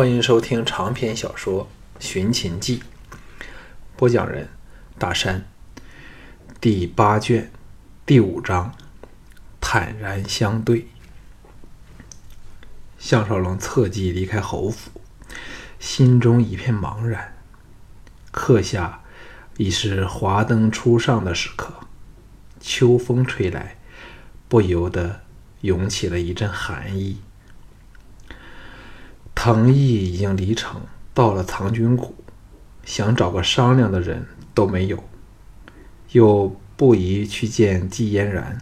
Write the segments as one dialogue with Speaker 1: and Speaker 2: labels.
Speaker 1: 欢迎收听长篇小说《寻秦记》，播讲人：大山。第八卷第五章：坦然相对。项少龙侧骑离开侯府，心中一片茫然。刻下已是华灯初上的时刻，秋风吹来，不由得涌起了一阵寒意。藤毅已经离城，到了藏军谷，想找个商量的人都没有，又不宜去见季嫣然，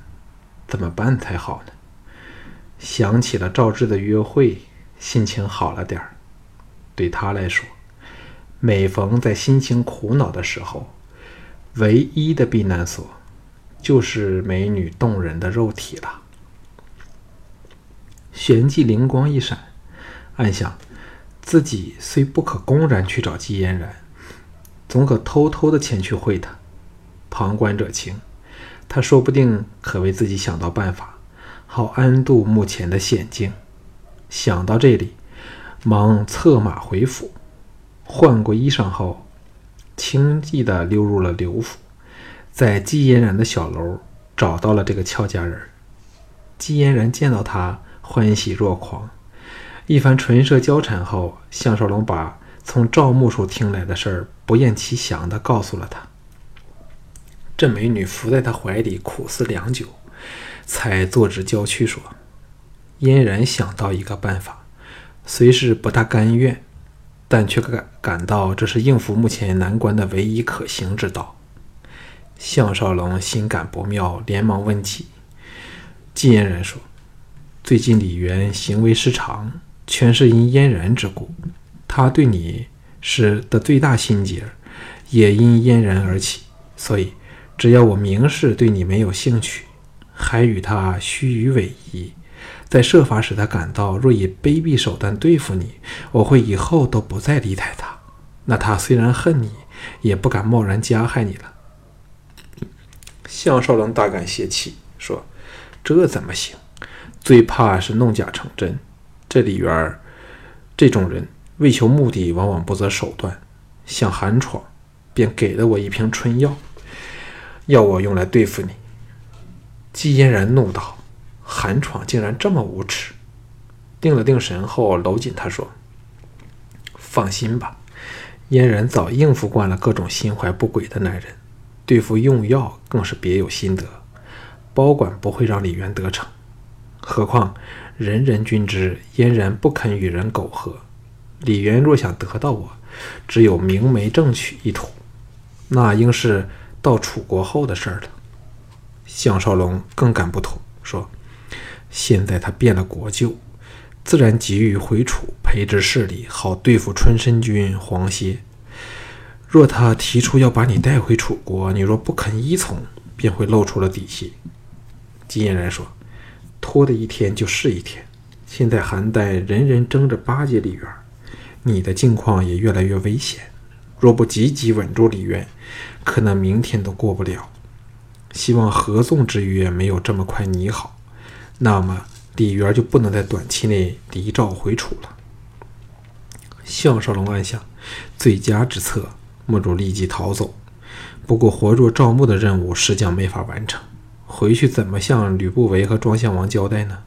Speaker 1: 怎么办才好呢？想起了赵志的约会，心情好了点儿。对他来说，每逢在心情苦恼的时候，唯一的避难所，就是美女动人的肉体了。旋即灵光一闪。暗想，自己虽不可公然去找季嫣然，总可偷偷的前去会她。旁观者清，他说不定可为自己想到办法，好安度目前的险境。想到这里，忙策马回府，换过衣裳后，轻易的溜入了刘府，在季嫣然的小楼找到了这个俏佳人。季嫣然见到他，欢喜若狂。一番唇舌交缠后，项少龙把从赵木处听来的事儿不厌其详地告诉了他。这美女伏在他怀里苦思良久，才坐直娇躯说：“嫣然想到一个办法，虽是不大甘愿，但却感感到这是应付目前难关的唯一可行之道。”项少龙心感不妙，连忙问起。季嫣然说：“最近李渊行为失常。”全是因嫣然之故，他对你是的最大心结，也因嫣然而起。所以，只要我明示对你没有兴趣，还与他虚与委蛇，在设法使他感到若以卑鄙手段对付你，我会以后都不再理睬他。那他虽然恨你，也不敢贸然加害你了。项少龙大感泄气，说：“这怎么行？最怕是弄假成真。”这李元儿这种人为求目的，往往不择手段。想寒闯，便给了我一瓶春药，要我用来对付你。季嫣然怒道：“寒闯竟然这么无耻！”定了定神后，搂紧他说：“放心吧，嫣然早应付惯了各种心怀不轨的男人，对付用药更是别有心得，保管不会让李渊得逞。何况……”人人均知嫣然不肯与人苟合，李渊若想得到我，只有明媒正娶一途，那应是到楚国后的事了。项少龙更感不妥，说：“现在他变了国舅，自然急于回楚培植势力，好对付春申君黄歇。若他提出要把你带回楚国，你若不肯依从，便会露出了底细。”金嫣然说。拖的一天就是一天。现在韩代人人争着巴结李渊，你的境况也越来越危险。若不积极稳住李渊，可能明天都过不了。希望合纵之约没有这么快拟好，那么李渊就不能在短期内离赵回楚了。项少龙暗想，最佳之策莫如立即逃走。不过活捉赵牧的任务，实将没法完成。回去怎么向吕不韦和庄襄王交代呢？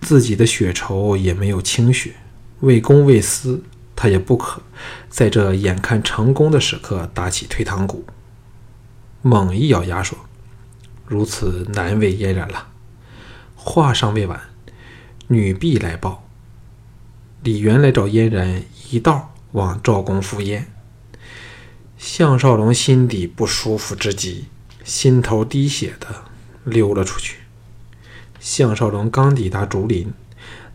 Speaker 1: 自己的血仇也没有清雪，为公为私，他也不可在这眼看成功的时刻打起退堂鼓。猛一咬牙说：“如此难为嫣然了。”话尚未完，女婢来报：李渊来找嫣然，一道往赵公赴宴。项少龙心底不舒服之极，心头滴血的。溜了出去。项少龙刚抵达竹林，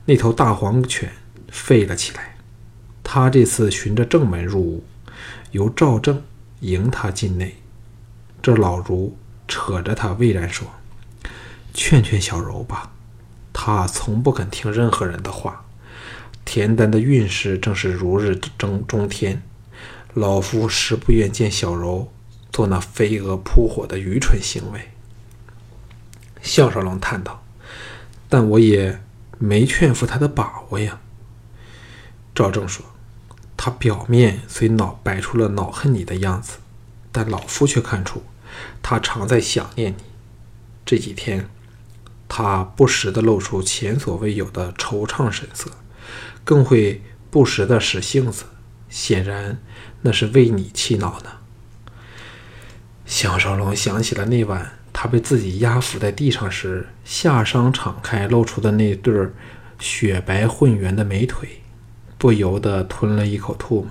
Speaker 1: 那头大黄犬吠了起来。他这次循着正门入屋，由赵正迎他进内。这老儒扯着他，巍然说：“劝劝小柔吧，他从不肯听任何人的话。田丹的运势正是如日中中天，老夫实不愿见小柔做那飞蛾扑火的愚蠢行为。”项少龙叹道：“但我也没劝服他的把握呀。”赵正说：“他表面虽恼摆出了恼恨你的样子，但老夫却看出他常在想念你。这几天，他不时地露出前所未有的惆怅神色，更会不时地使性子，显然那是为你气恼呢。”项少龙想起了那晚他被自己压伏在地上时，下商敞开露出的那对雪白混圆的美腿。不由得吞了一口唾沫，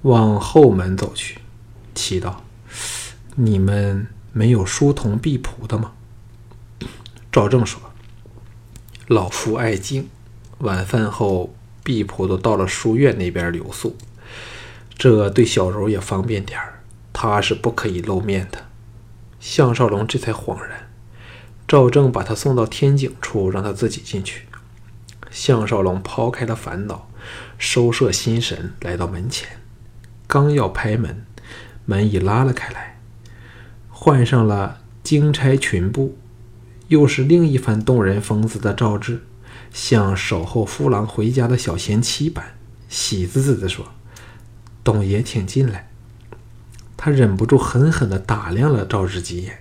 Speaker 1: 往后门走去，祈祷：“你们没有书童婢仆的吗？”赵正说：“老夫爱静，晚饭后婢仆都到了书院那边留宿，这对小柔也方便点儿。他是不可以露面的。”项少龙这才恍然，赵正把他送到天井处，让他自己进去。项少龙抛开了烦恼，收摄心神，来到门前，刚要拍门，门已拉了开来。换上了金钗裙布，又是另一番动人风姿的赵志，像守候夫郎回家的小贤妻般，喜滋滋地说：“董爷，请进来。”他忍不住狠狠地打量了赵志几眼，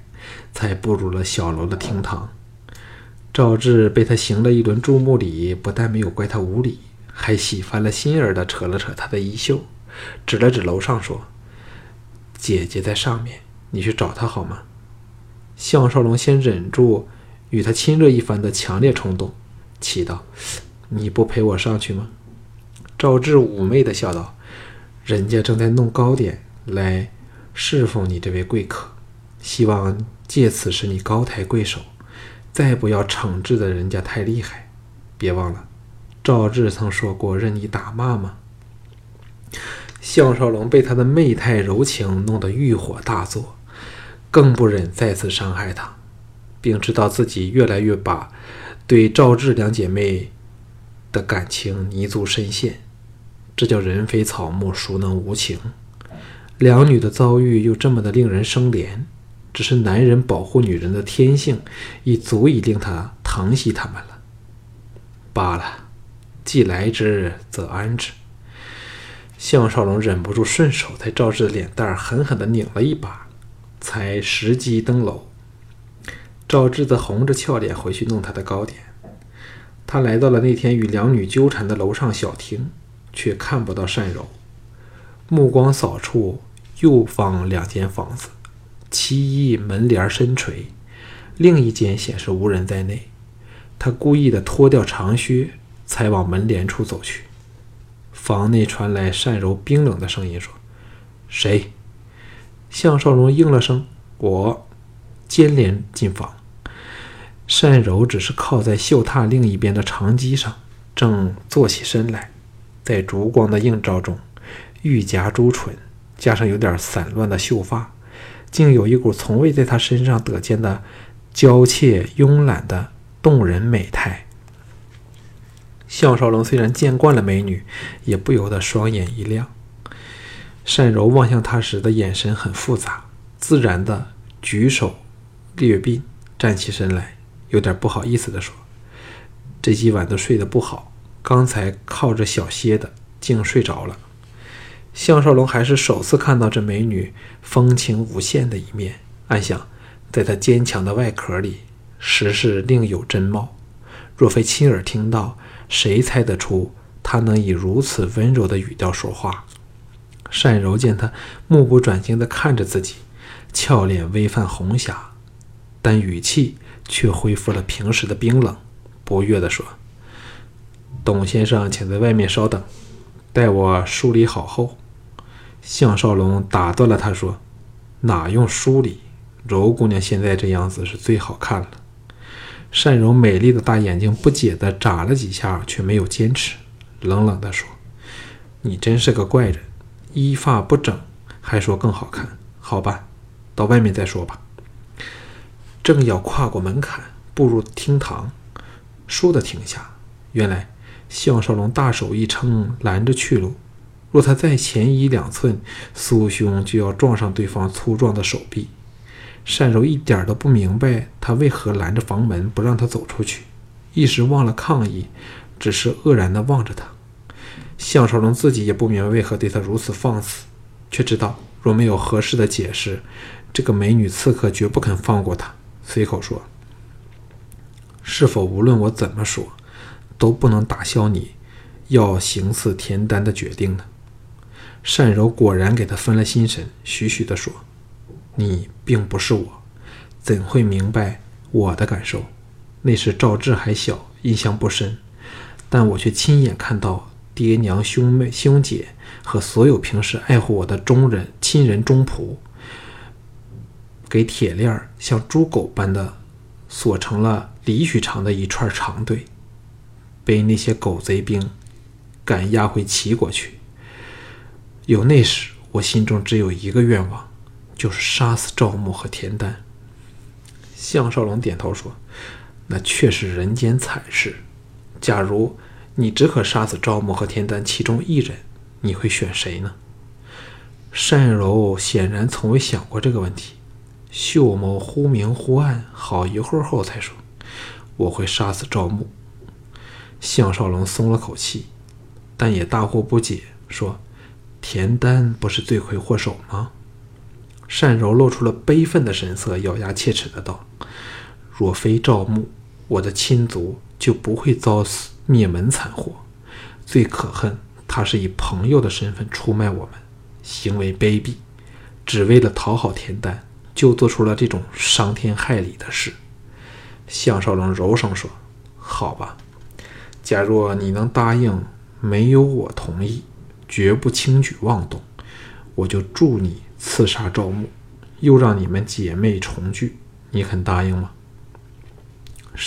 Speaker 1: 才步入了小楼的厅堂。赵志被他行了一轮注目礼，不但没有怪他无礼，还喜翻了心儿的扯了扯他的衣袖，指了指楼上说：“姐姐在上面，你去找她好吗？”项少龙先忍住与他亲热一番的强烈冲动，祈道：“你不陪我上去吗？”赵志妩媚的笑道：“人家正在弄糕点来侍奉你这位贵客，希望借此使你高抬贵手。”再不要惩治的人家太厉害，别忘了，赵志曾说过任你打骂吗？项少龙被他的媚态柔情弄得欲火大作，更不忍再次伤害他，并知道自己越来越把对赵志两姐妹的感情泥足深陷。这叫人非草木，孰能无情？两女的遭遇又这么的令人生怜。只是男人保护女人的天性，已足以令他疼惜他们了。罢了，既来之，则安之。项少龙忍不住顺手在赵志的脸蛋狠狠地拧了一把，才拾机登楼。赵志则红着俏脸回去弄他的糕点。他来到了那天与两女纠缠的楼上小厅，却看不到善柔。目光扫处，右方两间房子。其一门帘深垂，另一间显示无人在内。他故意的脱掉长靴，才往门帘处走去。房内传来单柔冰冷的声音说：“谁？”向少龙应了声：“我。”接连进房。单柔只是靠在绣榻另一边的长机上，正坐起身来，在烛光的映照中，玉颊朱唇，加上有点散乱的秀发。竟有一股从未在他身上得见的娇怯慵懒的动人美态。项少龙虽然见惯了美女，也不由得双眼一亮。单柔望向他时的眼神很复杂，自然的举手略鬓，站起身来，有点不好意思的说：“这几晚都睡得不好，刚才靠着小歇的，竟睡着了。”项少龙还是首次看到这美女风情无限的一面，暗想，在她坚强的外壳里，实是另有真貌。若非亲耳听到，谁猜得出她能以如此温柔的语调说话？单柔见他目不转睛地看着自己，俏脸微泛红霞，但语气却恢复了平时的冰冷，不悦地说：“董先生，请在外面稍等，待我梳理好后。”项少龙打断了他，说：“哪用梳理？柔姑娘现在这样子是最好看了。”善柔美丽的大眼睛不解地眨了几下，却没有坚持，冷冷地说：“你真是个怪人，衣发不整，还说更好看？好吧，到外面再说吧。”正要跨过门槛步入厅堂，倏地停下。原来项少龙大手一撑，拦着去路。若他再前移两寸，苏胸就要撞上对方粗壮的手臂。单柔一点都不明白他为何拦着房门不让他走出去，一时忘了抗议，只是愕然地望着他。项少龙自己也不明白为何对他如此放肆，却知道若没有合适的解释，这个美女刺客绝不肯放过他。随口说：“是否无论我怎么说，都不能打消你要行刺田丹的决定呢？”单柔果然给他分了心神，徐徐地说：“你并不是我，怎会明白我的感受？那时赵志还小，印象不深，但我却亲眼看到。”爹娘、兄妹、兄姐和所有平时爱护我的中人、亲人、中仆，给铁链像猪狗般的锁成了里许长的一串长队，被那些狗贼兵赶押回齐国去。有那时，我心中只有一个愿望，就是杀死赵牧和田丹。项少龙点头说：“那却是人间惨事。假如……”你只可杀死赵牧和田丹其中一人，你会选谁呢？单柔显然从未想过这个问题，秀眸忽明忽暗，好一会儿后才说：“我会杀死赵牧。”项少龙松了口气，但也大惑不解，说：“田丹不是罪魁祸首吗？”单柔露出了悲愤的神色，咬牙切齿的道：“若非赵牧，我的亲族就不会遭死。”灭门惨祸，最可恨，他是以朋友的身份出卖我们，行为卑鄙，只为了讨好田丹，就做出了这种伤天害理的事。项少龙柔声说：“好吧，假若你能答应，没有我同意，绝不轻举妄动，我就助你刺杀赵牧，又让你们姐妹重聚，你肯答应吗？”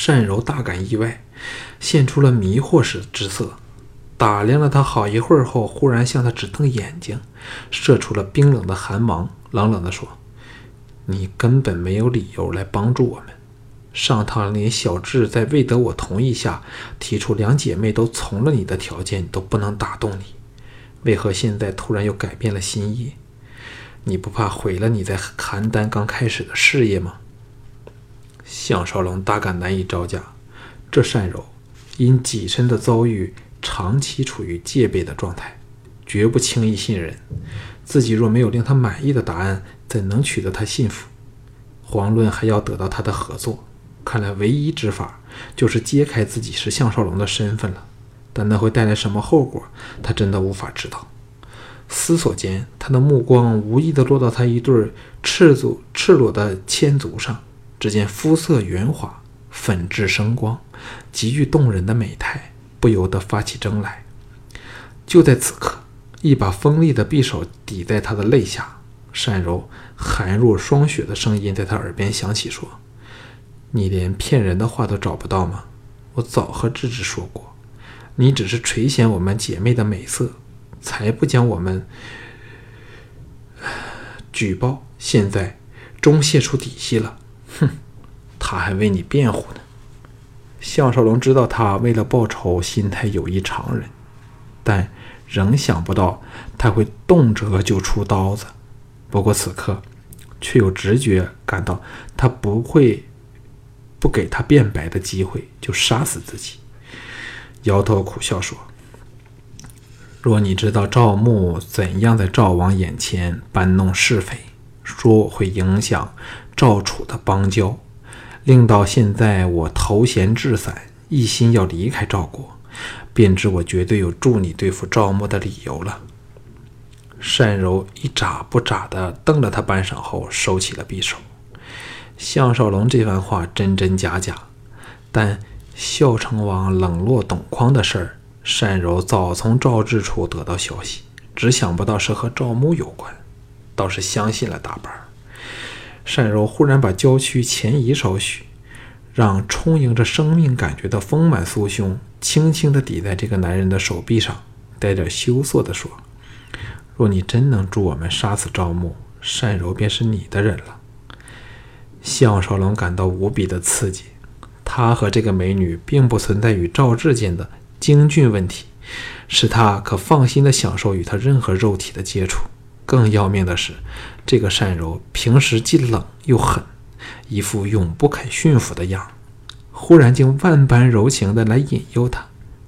Speaker 1: 单柔大感意外。现出了迷惑时之色，打量了他好一会儿后，忽然向他直瞪眼睛，射出了冰冷的寒芒，冷冷地说：“你根本没有理由来帮助我们。上趟连小智在未得我同意下提出两姐妹都从了你的条件，都不能打动你，为何现在突然又改变了心意？你不怕毁了你在邯郸刚开始的事业吗？”项少龙大感难以招架。这善柔因己身的遭遇，长期处于戒备的状态，绝不轻易信任。自己若没有令他满意的答案，怎能取得他信服？遑论还要得到他的合作。看来唯一之法就是揭开自己是项少龙的身份了。但那会带来什么后果，他真的无法知道。思索间，他的目光无意地落到他一对赤足赤裸的千足上，只见肤色圆滑。粉质生光，极具动人的美态，不由得发起怔来。就在此刻，一把锋利的匕首抵在他的肋下。单柔寒若霜雪的声音在他耳边响起，说：“你连骗人的话都找不到吗？我早和芝芝说过，你只是垂涎我们姐妹的美色，才不将我们举报。现在终泄出底细了，哼！”他还为你辩护呢。项少龙知道他为了报仇，心态有异常人，但仍想不到他会动辄就出刀子。不过此刻，却有直觉感到他不会不给他辩白的机会就杀死自己。摇头苦笑说：“若你知道赵牧怎样在赵王眼前搬弄是非，说会影响赵楚的邦交。”令到现在我头衔置散，一心要离开赵国，便知我绝对有助你对付赵牧的理由了。单柔一眨不眨地瞪了他半晌后，收起了匕首。项少龙这番话真真假假，但孝成王冷落董匡的事儿，单柔早从赵志处得到消息，只想不到是和赵牧有关，倒是相信了大半。单柔忽然把娇躯前移少许，让充盈着生命感觉的丰满酥胸轻轻地抵在这个男人的手臂上，带点羞涩地说：“若你真能助我们杀死赵牧，单柔便是你的人了。”项少龙感到无比的刺激，他和这个美女并不存在与赵志间的精俊问题，使他可放心的享受与他任何肉体的接触。更要命的是，这个善柔平时既冷又狠，一副永不肯驯服的样忽然竟万般柔情的来引诱他，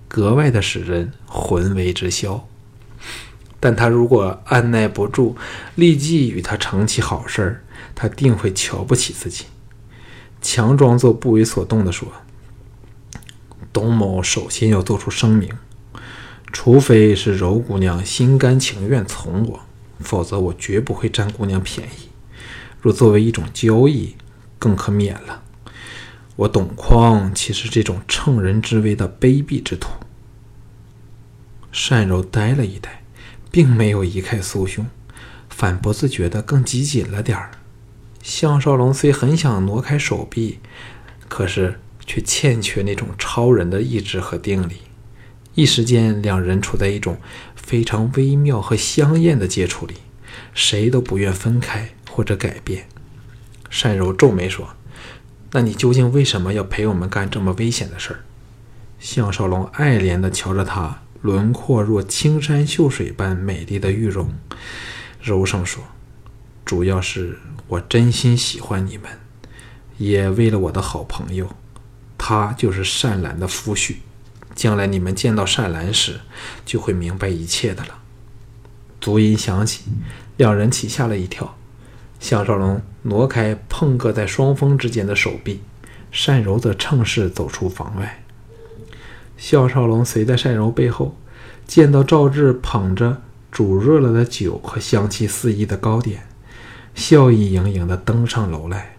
Speaker 1: 格外的使人魂为之消。但他如果按耐不住，立即与他成起好事儿，他定会瞧不起自己，强装作不为所动地说：“董某首先要做出声明，除非是柔姑娘心甘情愿从我，否则我绝不会占姑娘便宜。若作为一种交易，更可免了。我董匡岂是这种乘人之危的卑鄙之徒？”单柔呆了一呆。并没有移开苏兄，反不自觉的更挤紧了点儿。项少龙虽很想挪开手臂，可是却欠缺那种超人的意志和定力。一时间，两人处在一种非常微妙和香艳的接触里，谁都不愿分开或者改变。单柔皱眉说：“那你究竟为什么要陪我们干这么危险的事儿？”项少龙爱怜地瞧着她。轮廓若青山秀水般美丽的玉容，柔声说：“主要是我真心喜欢你们，也为了我的好朋友，他就是善兰的夫婿。将来你们见到善兰时，就会明白一切的了。”足音响起，两人起吓了一跳。项少龙挪开碰搁在双峰之间的手臂，单柔则乘势走出房外。项少龙随在单柔背后，见到赵志捧着煮热了的酒和香气四溢的糕点，笑意盈盈地登上楼来。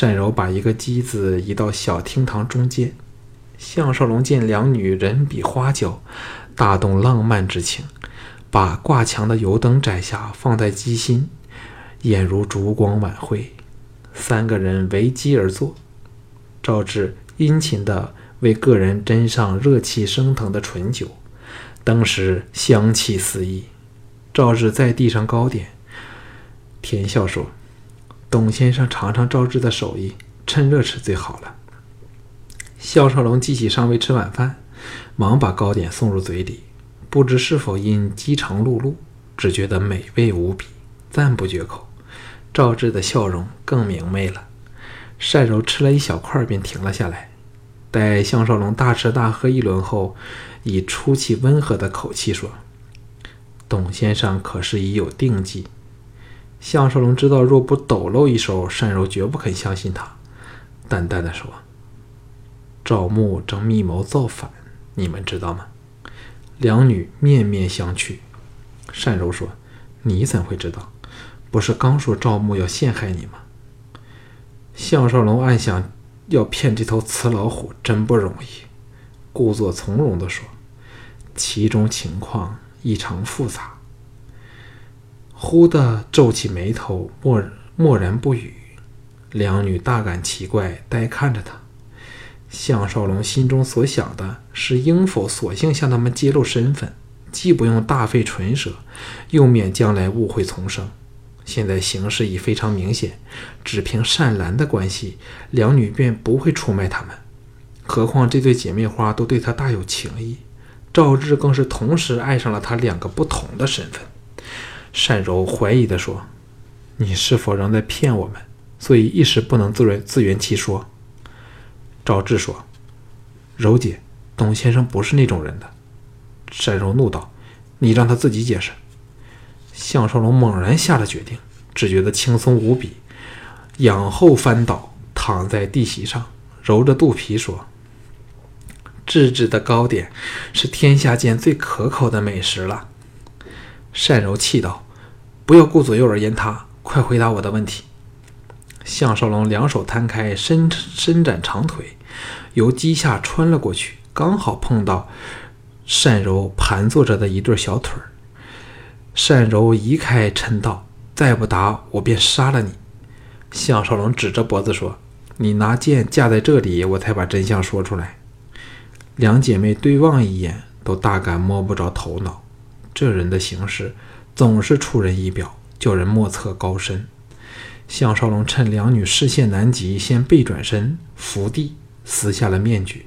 Speaker 1: 单柔把一个机子移到小厅堂中间。项少龙见两女人比花娇，大动浪漫之情，把挂墙的油灯摘下，放在机心，眼如烛光晚会。三个人围机而坐，赵志殷勤地。为个人斟上热气升腾的醇酒，当时香气四溢。赵志再递上糕点，田笑说：“董先生尝尝赵志的手艺，趁热吃最好了。”肖少龙记起尚未吃晚饭，忙把糕点送入嘴里，不知是否因饥肠辘辘，只觉得美味无比，赞不绝口。赵志的笑容更明媚了。单柔吃了一小块，便停了下来。待项少龙大吃大喝一轮后，以出奇温和的口气说：“董先生可是已有定计？”项少龙知道，若不抖露一手，单柔绝不肯相信他，淡淡的说：“赵牧正密谋造反，你们知道吗？”两女面面相觑。单柔说：“你怎会知道？不是刚说赵牧要陷害你吗？”项少龙暗想。要骗这头雌老虎真不容易，故作从容地说：“其中情况异常复杂。”忽地皱起眉头，默默然不语。两女大感奇怪，呆看着他。项少龙心中所想的是：应否索性向他们揭露身份，既不用大费唇舌，又免将来误会丛生。现在形势已非常明显，只凭善兰的关系，两女便不会出卖他们。何况这对姐妹花都对他大有情意，赵志更是同时爱上了他两个不同的身份。单柔怀疑地说：“你是否仍在骗我们？所以一时不能自圆自圆其说。”赵志说：“柔姐，董先生不是那种人的。”单柔怒道：“你让他自己解释。”项少龙猛然下了决定，只觉得轻松无比，仰后翻倒，躺在地席上，揉着肚皮说：“自制的糕点是天下间最可口的美食了。”单柔气道：“不要顾左右而言他，快回答我的问题。”项少龙两手摊开，伸伸展长腿，由机下穿了过去，刚好碰到单柔盘坐着的一对小腿儿。单柔移开，嗔道：“再不答，我便杀了你。”项少龙指着脖子说：“你拿剑架在这里，我才把真相说出来。”两姐妹对望一眼，都大感摸不着头脑。这人的行事总是出人意表，叫人莫测高深。项少龙趁两女视线难及，先背转身伏地，撕下了面具，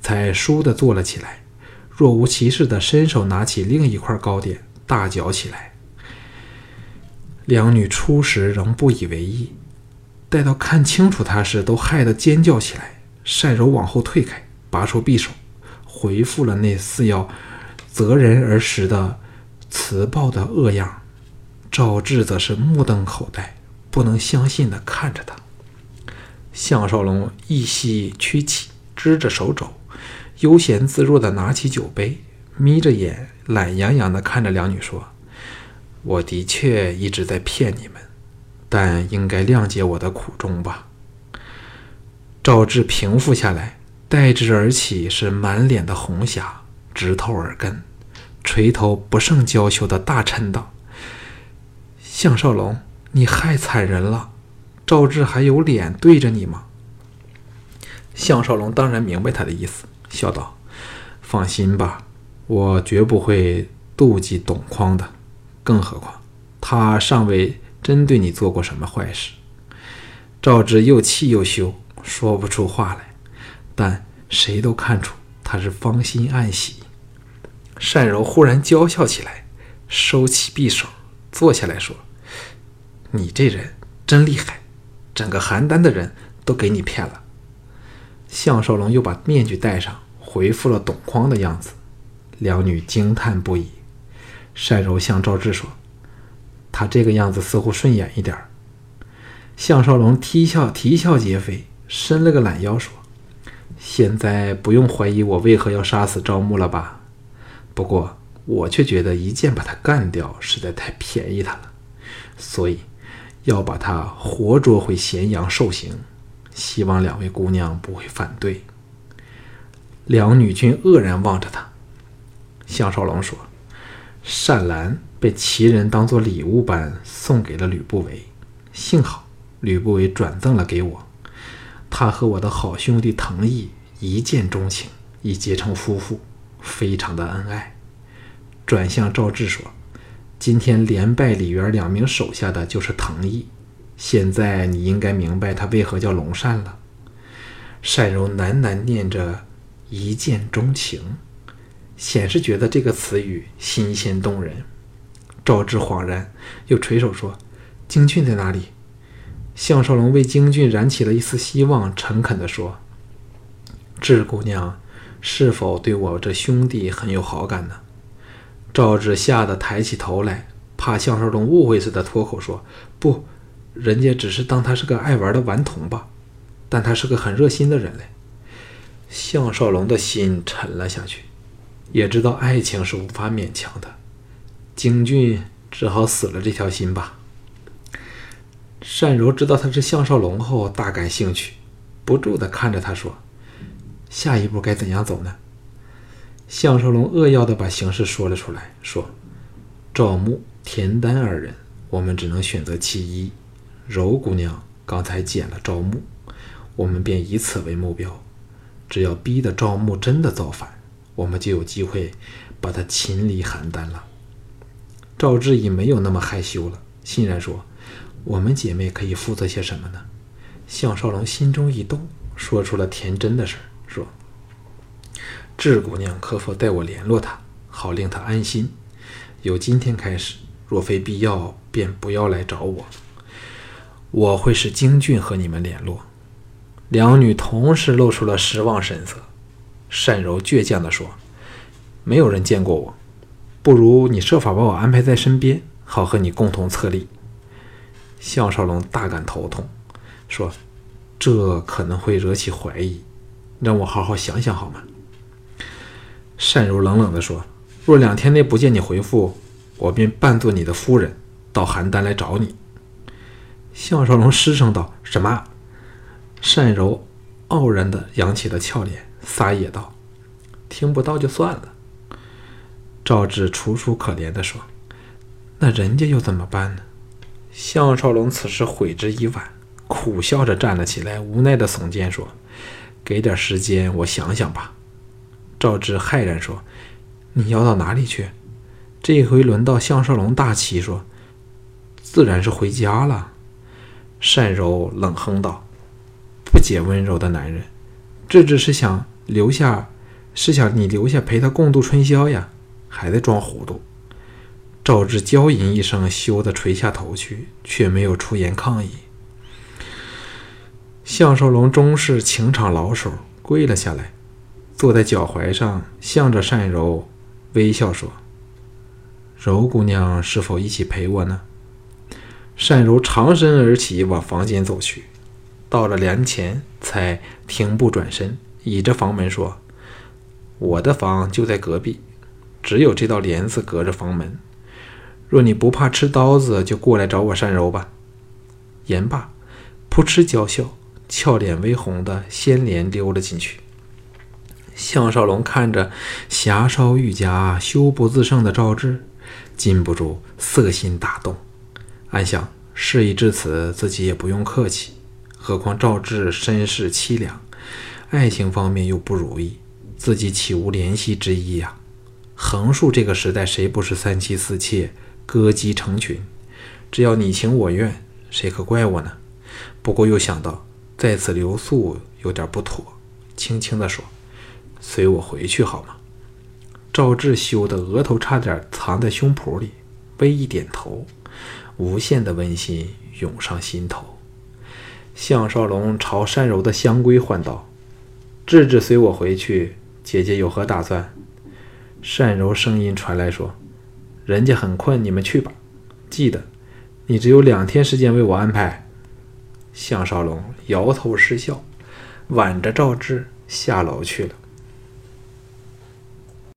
Speaker 1: 才倏地坐了起来，若无其事地伸手拿起另一块糕点。大嚼起来，两女初时仍不以为意，待到看清楚他时，都害得尖叫起来。单柔往后退开，拔出匕首，回复了那似要择人而食的慈暴的恶样。赵志则是目瞪口呆，不能相信地看着他。项少龙一膝屈起，支着手肘，悠闲自若地拿起酒杯，眯着眼，懒洋洋地看着两女说：“我的确一直在骗你们，但应该谅解我的苦衷吧。”赵志平复下来，代之而起，是满脸的红霞，直透耳根，垂头不胜娇羞的大嗔道。项少龙，你害惨人了！赵志还有脸对着你吗？项少龙当然明白他的意思，笑道：“放心吧，我绝不会妒忌董匡的。更何况，他尚未真对你做过什么坏事。”赵志又气又羞，说不出话来，但谁都看出他是芳心暗喜。单柔忽然娇笑起来，收起匕首，坐下来说。你这人真厉害，整个邯郸的人都给你骗了。项少龙又把面具戴上，回复了董匡的样子。两女惊叹不已。单柔向赵志说：“他这个样子似乎顺眼一点儿。”项少龙啼笑啼笑皆非，伸了个懒腰说：“现在不用怀疑我为何要杀死赵牧了吧？不过我却觉得一剑把他干掉实在太便宜他了，所以。”要把他活捉回咸阳受刑，希望两位姑娘不会反对。两女君愕然望着他。项少龙说：“善兰被齐人当做礼物般送给了吕不韦，幸好吕不韦转赠了给我。他和我的好兄弟藤毅一见钟情，已结成夫妇，非常的恩爱。”转向赵志说。今天连败李元两名手下的就是藤毅，现在你应该明白他为何叫龙善了。单柔喃喃念着“一见钟情”，显示觉得这个词语新鲜动人。赵志恍然，又垂手说：“京俊在哪里？”项少龙为京俊燃起了一丝希望，诚恳地说：“志姑娘是否对我这兄弟很有好感呢？”赵志吓得抬起头来，怕项少龙误会似的脱口说：“不，人家只是当他是个爱玩的顽童吧。但他是个很热心的人嘞。”项少龙的心沉了下去，也知道爱情是无法勉强的，京俊只好死了这条心吧。单柔知道他是项少龙后，大感兴趣，不住地看着他说：“下一步该怎样走呢？”项少龙扼要的把形势说了出来，说：“赵牧、田丹二人，我们只能选择其一。柔姑娘刚才捡了赵牧，我们便以此为目标。只要逼得赵牧真的造反，我们就有机会把他擒离邯郸了。”赵志已没有那么害羞了，欣然说：“我们姐妹可以负责些什么呢？”项少龙心中一动，说出了田真的事儿，智姑娘可否代我联络他，好令他安心？由今天开始，若非必要，便不要来找我。我会使京俊和你们联络。两女同时露出了失望神色。善柔倔强地说：“没有人见过我，不如你设法把我安排在身边，好和你共同策立。”项少龙大感头痛，说：“这可能会惹起怀疑，让我好好想想好吗？”单柔冷冷地说：“若两天内不见你回复，我便扮作你的夫人，到邯郸来找你。”项少龙失声道：“什么？”单柔傲然地扬起了俏脸，撒野道：“听不到就算了。”赵志楚楚可怜地说：“那人家又怎么办呢？”项少龙此时悔之已晚，苦笑着站了起来，无奈地耸肩说：“给点时间，我想想吧。”赵志骇然说：“你要到哪里去？”这回轮到项少龙大奇说：“自然是回家了。”单柔冷哼道：“不解温柔的男人，这只是想留下，是想你留下陪他共度春宵呀，还在装糊涂。”赵志娇吟一声，羞得垂下头去，却没有出言抗议。项少龙终是情场老手，跪了下来。坐在脚踝上，向着善柔微笑说：“柔姑娘是否一起陪我呢？”善柔长身而起，往房间走去。到了帘前，才停步转身，倚着房门说：“我的房就在隔壁，只有这道帘子隔着房门。若你不怕吃刀子，就过来找我善柔吧。”言罢，扑哧娇笑，俏脸微红的掀帘溜了进去。项少龙看着霞烧玉颊、羞不自胜的赵志，禁不住色心大动。暗想：事已至此，自己也不用客气。何况赵志身世凄凉，爱情方面又不如意，自己岂无怜惜之意呀？横竖这个时代，谁不是三妻四妾、歌姬成群？只要你情我愿，谁可怪我呢？不过又想到在此留宿有点不妥，轻轻地说：“随我回去好吗？”赵志羞得额头差点藏在胸脯里，微一点头。无限的温馨涌上心头。项少龙朝单柔的香闺唤道：“志志随我回去，姐姐有何打算？”单柔声音传来说：“人家很困，你们去吧。记得，你只有两天时间为我安排。”项少龙摇头失笑，挽着赵志下楼去了。